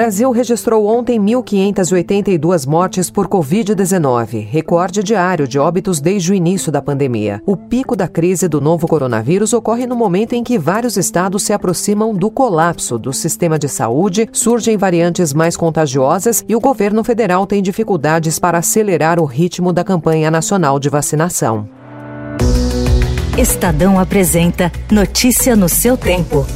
Brasil registrou ontem 1.582 mortes por Covid-19, recorde diário de óbitos desde o início da pandemia. O pico da crise do novo coronavírus ocorre no momento em que vários estados se aproximam do colapso do sistema de saúde, surgem variantes mais contagiosas e o governo federal tem dificuldades para acelerar o ritmo da campanha nacional de vacinação. Estadão apresenta Notícia no seu tempo.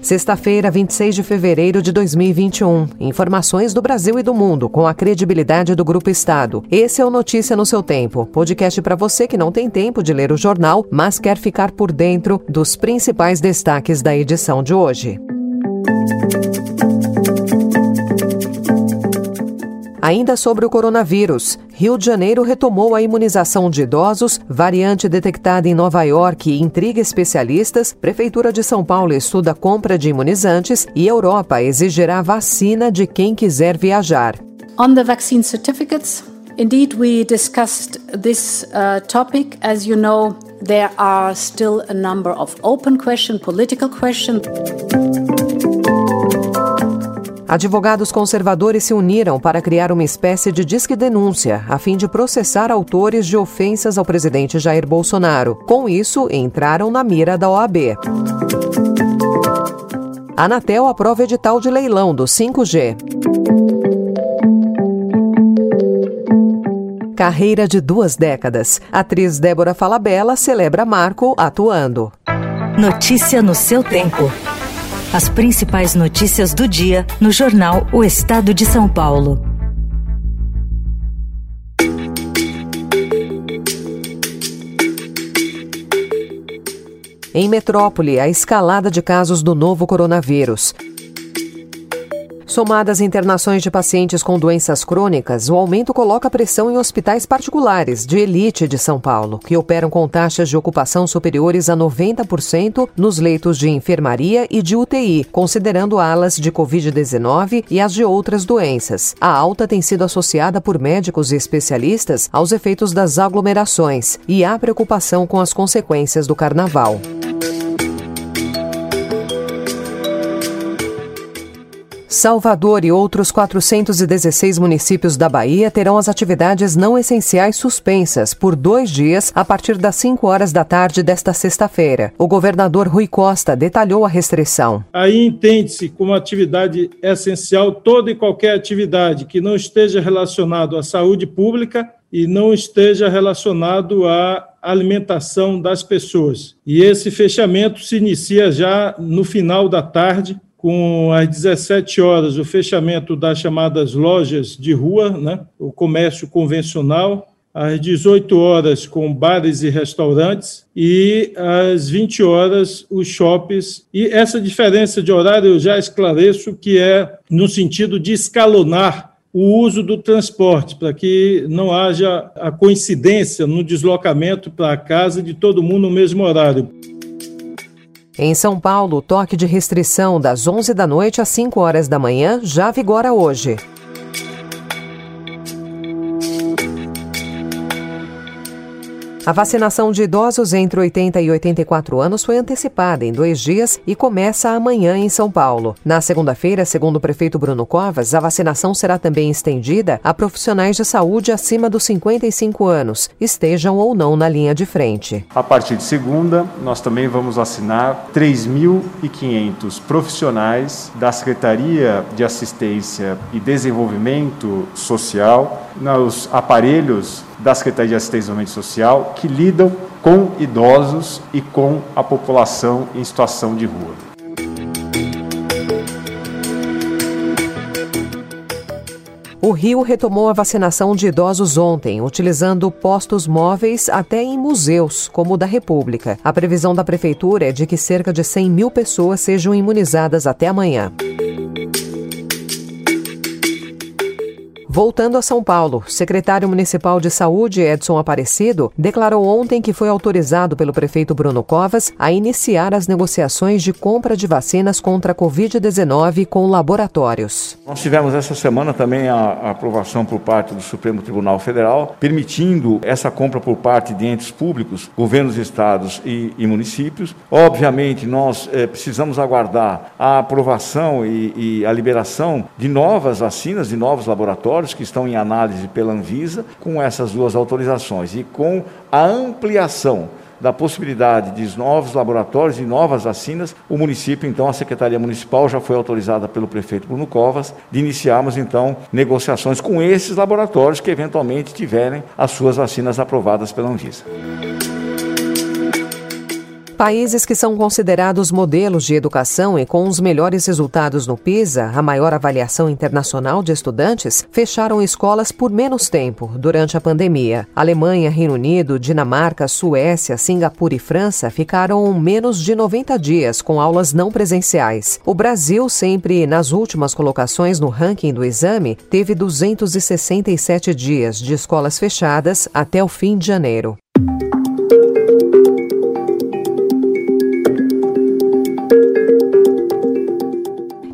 Sexta-feira, 26 de fevereiro de 2021. Informações do Brasil e do mundo com a credibilidade do Grupo Estado. Esse é o Notícia no seu tempo. Podcast para você que não tem tempo de ler o jornal, mas quer ficar por dentro dos principais destaques da edição de hoje. Ainda sobre o coronavírus, Rio de Janeiro retomou a imunização de idosos, variante detectada em Nova York intriga especialistas, Prefeitura de São Paulo estuda compra de imunizantes e Europa exigirá vacina de quem quiser viajar. On the vaccine certificates, indeed we discussed this uh, topic. As you know, there are still a number of open questions, political questions. Advogados conservadores se uniram para criar uma espécie de disque-denúncia, a fim de processar autores de ofensas ao presidente Jair Bolsonaro. Com isso, entraram na mira da OAB. Anatel aprova edital de leilão do 5G. Carreira de duas décadas. atriz Débora Falabella celebra Marco atuando. Notícia no seu tempo. As principais notícias do dia no jornal O Estado de São Paulo. Em Metrópole, a escalada de casos do novo coronavírus. Somadas internações de pacientes com doenças crônicas, o aumento coloca pressão em hospitais particulares de elite de São Paulo, que operam com taxas de ocupação superiores a 90% nos leitos de enfermaria e de UTI, considerando alas de Covid-19 e as de outras doenças. A alta tem sido associada por médicos e especialistas aos efeitos das aglomerações e há preocupação com as consequências do carnaval. Salvador e outros 416 municípios da Bahia terão as atividades não essenciais suspensas por dois dias a partir das 5 horas da tarde desta sexta-feira. O governador Rui Costa detalhou a restrição. Aí entende-se como atividade essencial toda e qualquer atividade que não esteja relacionado à saúde pública e não esteja relacionado à alimentação das pessoas. E esse fechamento se inicia já no final da tarde, com às 17 horas o fechamento das chamadas lojas de rua, né, o comércio convencional, às 18 horas com bares e restaurantes e às 20 horas os shoppings. E essa diferença de horário eu já esclareço que é no sentido de escalonar o uso do transporte, para que não haja a coincidência no deslocamento para casa de todo mundo no mesmo horário. Em São Paulo, o toque de restrição das 11 da noite às 5 horas da manhã já vigora hoje. A vacinação de idosos entre 80 e 84 anos foi antecipada em dois dias e começa amanhã em São Paulo. Na segunda-feira, segundo o prefeito Bruno Covas, a vacinação será também estendida a profissionais de saúde acima dos 55 anos, estejam ou não na linha de frente. A partir de segunda, nós também vamos vacinar 3.500 profissionais da Secretaria de Assistência e Desenvolvimento Social nos aparelhos da Secretaria de Assistência e Desenvolvimento Social que lidam com idosos e com a população em situação de rua. O Rio retomou a vacinação de idosos ontem, utilizando postos móveis até em museus, como o da República. A previsão da Prefeitura é de que cerca de 100 mil pessoas sejam imunizadas até amanhã. Voltando a São Paulo, secretário municipal de saúde Edson Aparecido declarou ontem que foi autorizado pelo prefeito Bruno Covas a iniciar as negociações de compra de vacinas contra a Covid-19 com laboratórios. Nós tivemos essa semana também a, aprovação por parte do Supremo Tribunal Federal, permitindo essa compra por parte de entes públicos, governos, estados e, e municípios. Obviamente, nós eh, precisamos aguardar a aprovação e, e a liberação de novas vacinas, de novos laboratórios que estão em análise pela Anvisa, com essas duas autorizações e com a ampliação da possibilidade de novos laboratórios e novas vacinas, o município, então, a Secretaria Municipal já foi autorizada pelo prefeito Bruno Covas de iniciarmos, então, negociações com esses laboratórios que eventualmente tiverem as suas vacinas aprovadas pela Anvisa. Países que são considerados modelos de educação e com os melhores resultados no PISA, a maior avaliação internacional de estudantes, fecharam escolas por menos tempo durante a pandemia. Alemanha, Reino Unido, Dinamarca, Suécia, Singapura e França ficaram menos de 90 dias com aulas não presenciais. O Brasil, sempre nas últimas colocações no ranking do exame, teve 267 dias de escolas fechadas até o fim de janeiro.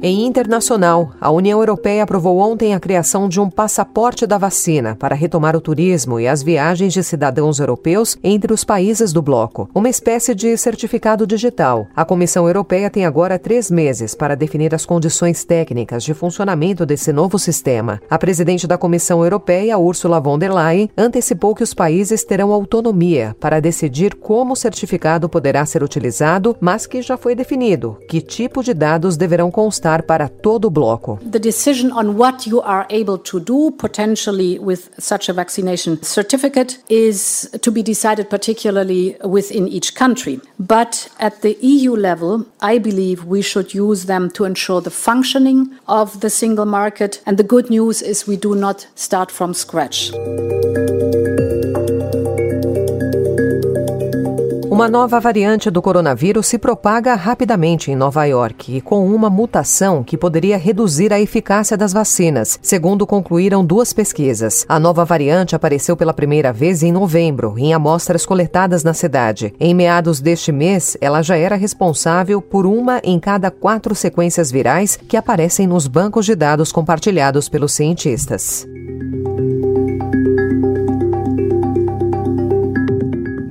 Em internacional, a União Europeia aprovou ontem a criação de um passaporte da vacina para retomar o turismo e as viagens de cidadãos europeus entre os países do bloco, uma espécie de certificado digital. A Comissão Europeia tem agora três meses para definir as condições técnicas de funcionamento desse novo sistema. A presidente da Comissão Europeia, Ursula von der Leyen, antecipou que os países terão autonomia para decidir como o certificado poderá ser utilizado, mas que já foi definido que tipo de dados deverão constar para todo o bloco. The decision on what you are able to do potentially with such a vaccination certificate is to be decided particularly within each country. But at the EU level, I believe we should use them to ensure the functioning of the single market. And the good news is we do not start from scratch. Uma nova variante do coronavírus se propaga rapidamente em Nova York e com uma mutação que poderia reduzir a eficácia das vacinas, segundo concluíram duas pesquisas. A nova variante apareceu pela primeira vez em novembro, em amostras coletadas na cidade. Em meados deste mês, ela já era responsável por uma em cada quatro sequências virais que aparecem nos bancos de dados compartilhados pelos cientistas.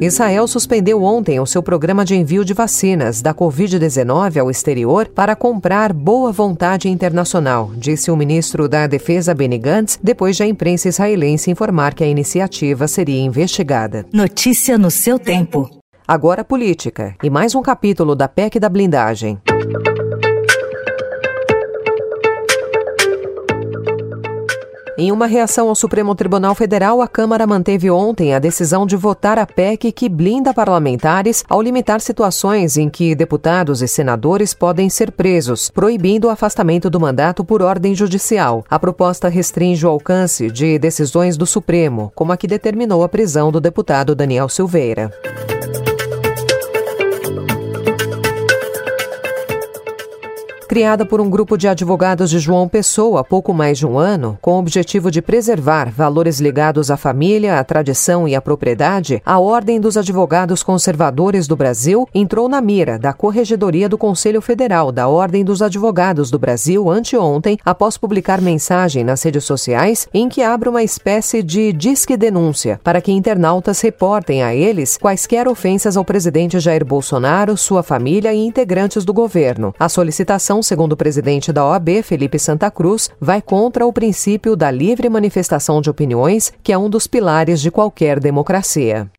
Israel suspendeu ontem o seu programa de envio de vacinas da Covid-19 ao exterior para comprar boa vontade internacional, disse o ministro da Defesa Benny Gantz, depois de a imprensa israelense informar que a iniciativa seria investigada. Notícia no seu tempo. Agora política e mais um capítulo da PEC da blindagem. Em uma reação ao Supremo Tribunal Federal, a Câmara manteve ontem a decisão de votar a PEC que blinda parlamentares ao limitar situações em que deputados e senadores podem ser presos, proibindo o afastamento do mandato por ordem judicial. A proposta restringe o alcance de decisões do Supremo, como a que determinou a prisão do deputado Daniel Silveira. Criada por um grupo de advogados de João Pessoa há pouco mais de um ano, com o objetivo de preservar valores ligados à família, à tradição e à propriedade, a Ordem dos Advogados Conservadores do Brasil entrou na mira da Corregedoria do Conselho Federal da Ordem dos Advogados do Brasil anteontem, após publicar mensagem nas redes sociais em que abre uma espécie de disque denúncia para que internautas reportem a eles quaisquer ofensas ao presidente Jair Bolsonaro, sua família e integrantes do governo. A solicitação segundo o presidente da OAB, Felipe Santa Cruz, vai contra o princípio da livre manifestação de opiniões, que é um dos pilares de qualquer democracia.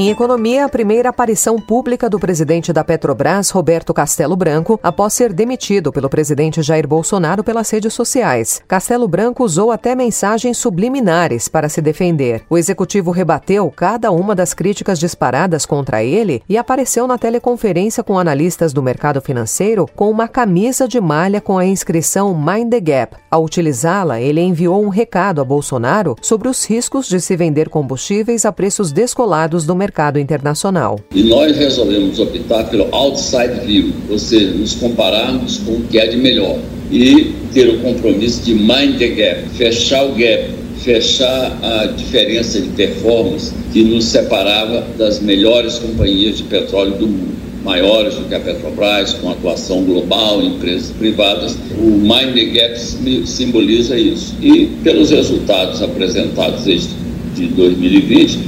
Em economia, a primeira aparição pública do presidente da Petrobras, Roberto Castelo Branco, após ser demitido pelo presidente Jair Bolsonaro pelas redes sociais. Castelo Branco usou até mensagens subliminares para se defender. O executivo rebateu cada uma das críticas disparadas contra ele e apareceu na teleconferência com analistas do mercado financeiro com uma camisa de malha com a inscrição Mind the Gap. Ao utilizá-la, ele enviou um recado a Bolsonaro sobre os riscos de se vender combustíveis a preços descolados do mercado internacional. E nós resolvemos optar pelo outside view, ou seja, nos compararmos com o que é de melhor e ter o compromisso de mind the gap, fechar o gap, fechar a diferença de performance que nos separava das melhores companhias de petróleo do mundo maiores do que a Petrobras, com atuação global em empresas privadas. O Mind the Gap simboliza isso. E pelos resultados apresentados desde de 2020,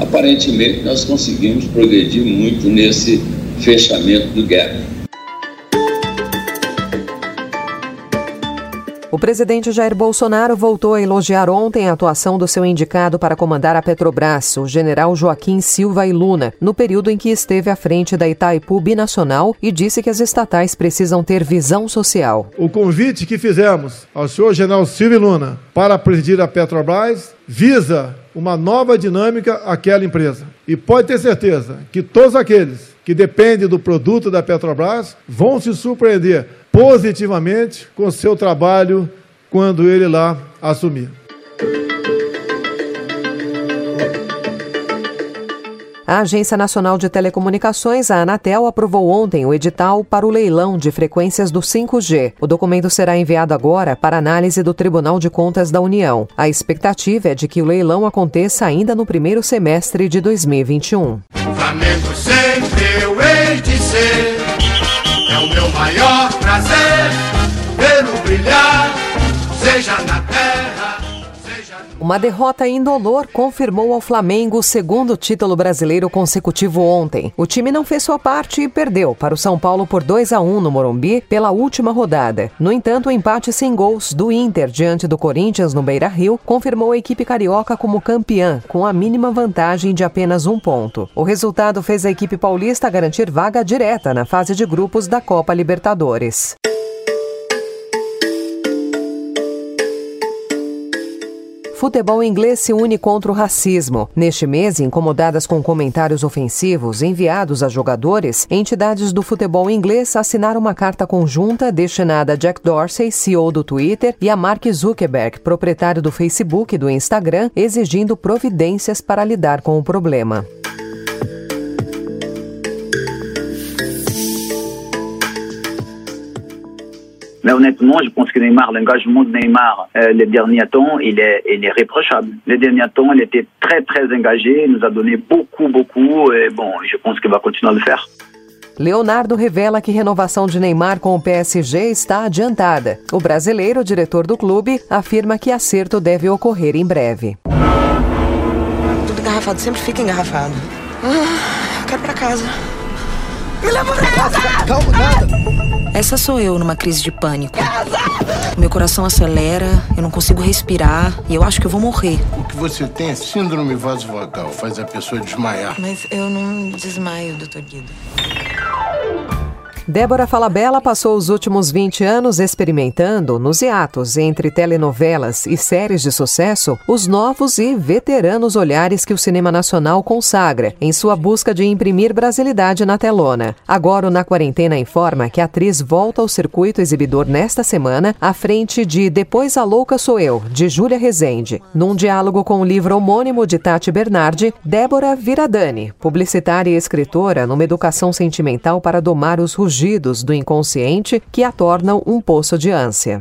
aparentemente nós conseguimos progredir muito nesse fechamento do gap. O presidente Jair Bolsonaro voltou a elogiar ontem a atuação do seu indicado para comandar a Petrobras, o general Joaquim Silva e Luna, no período em que esteve à frente da Itaipu Binacional e disse que as estatais precisam ter visão social. O convite que fizemos ao senhor general Silva e Luna para presidir a Petrobras visa uma nova dinâmica àquela empresa. E pode ter certeza que todos aqueles que dependem do produto da Petrobras vão se surpreender positivamente com seu trabalho quando ele lá assumir. A Agência Nacional de Telecomunicações, a Anatel, aprovou ontem o edital para o leilão de frequências do 5G. O documento será enviado agora para análise do Tribunal de Contas da União. A expectativa é de que o leilão aconteça ainda no primeiro semestre de 2021. Flamengo sempre eu hei de ser, é o meu maior prazer, brilhar, seja na. Uma derrota indolor confirmou ao Flamengo o segundo título brasileiro consecutivo ontem. O time não fez sua parte e perdeu para o São Paulo por 2 a 1 no Morumbi pela última rodada. No entanto, o empate sem gols do Inter diante do Corinthians no Beira-Rio confirmou a equipe carioca como campeã, com a mínima vantagem de apenas um ponto. O resultado fez a equipe paulista garantir vaga direta na fase de grupos da Copa Libertadores. Futebol inglês se une contra o racismo. Neste mês, incomodadas com comentários ofensivos enviados a jogadores, entidades do futebol inglês assinaram uma carta conjunta destinada a Jack Dorsey, CEO do Twitter, e a Mark Zuckerberg, proprietário do Facebook e do Instagram, exigindo providências para lidar com o problema. Mais honnêtement, je pense que Neymar, l'engagement de Neymar, euh, les derniers temps, il est, il est réprochable. Les derniers temps, il était très, très engagé, il nous a donné beaucoup, beaucoup, et bon, je pense qu'il va continuer à le faire. Leonardo revela que renovação de Neymar com o PSG está adiantada. O brasileiro, diretor do clube, afirma que acerto deve ocorrer em breve. Tudo engarrafado sempre fica engarrafado. Ah, quero para casa. Me leva pra casa! Calma, nada! Essa sou eu numa crise de pânico. Meu coração acelera, eu não consigo respirar e eu acho que eu vou morrer. O que você tem é síndrome vasovagal, faz a pessoa desmaiar. Mas eu não desmaio, doutor Guido. Débora Falabella passou os últimos 20 anos experimentando, nos hiatos entre telenovelas e séries de sucesso, os novos e veteranos olhares que o cinema nacional consagra, em sua busca de imprimir brasilidade na telona. Agora, o Na Quarentena informa que a atriz volta ao circuito exibidor nesta semana, à frente de Depois a Louca Sou Eu, de Júlia Rezende. Num diálogo com o livro homônimo de Tati Bernardi, Débora Viradani, publicitária e escritora numa educação sentimental para domar os rugidos rugidos do inconsciente que a tornam um poço de ânsia.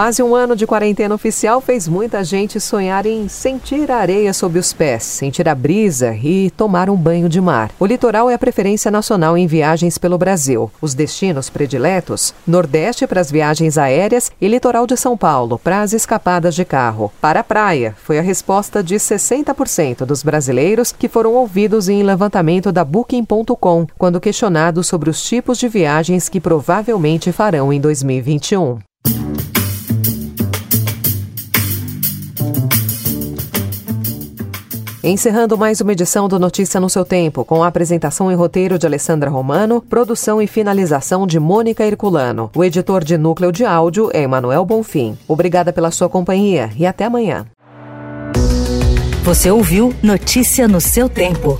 Quase um ano de quarentena oficial fez muita gente sonhar em sentir a areia sob os pés, sentir a brisa e tomar um banho de mar. O litoral é a preferência nacional em viagens pelo Brasil. Os destinos prediletos: Nordeste para as viagens aéreas e litoral de São Paulo para as escapadas de carro. Para a praia, foi a resposta de 60% dos brasileiros que foram ouvidos em levantamento da Booking.com quando questionados sobre os tipos de viagens que provavelmente farão em 2021. Encerrando mais uma edição do Notícia no seu tempo, com a apresentação e roteiro de Alessandra Romano, produção e finalização de Mônica Herculano. O editor de núcleo de áudio é Emanuel Bonfim. Obrigada pela sua companhia e até amanhã. Você ouviu Notícia no seu tempo.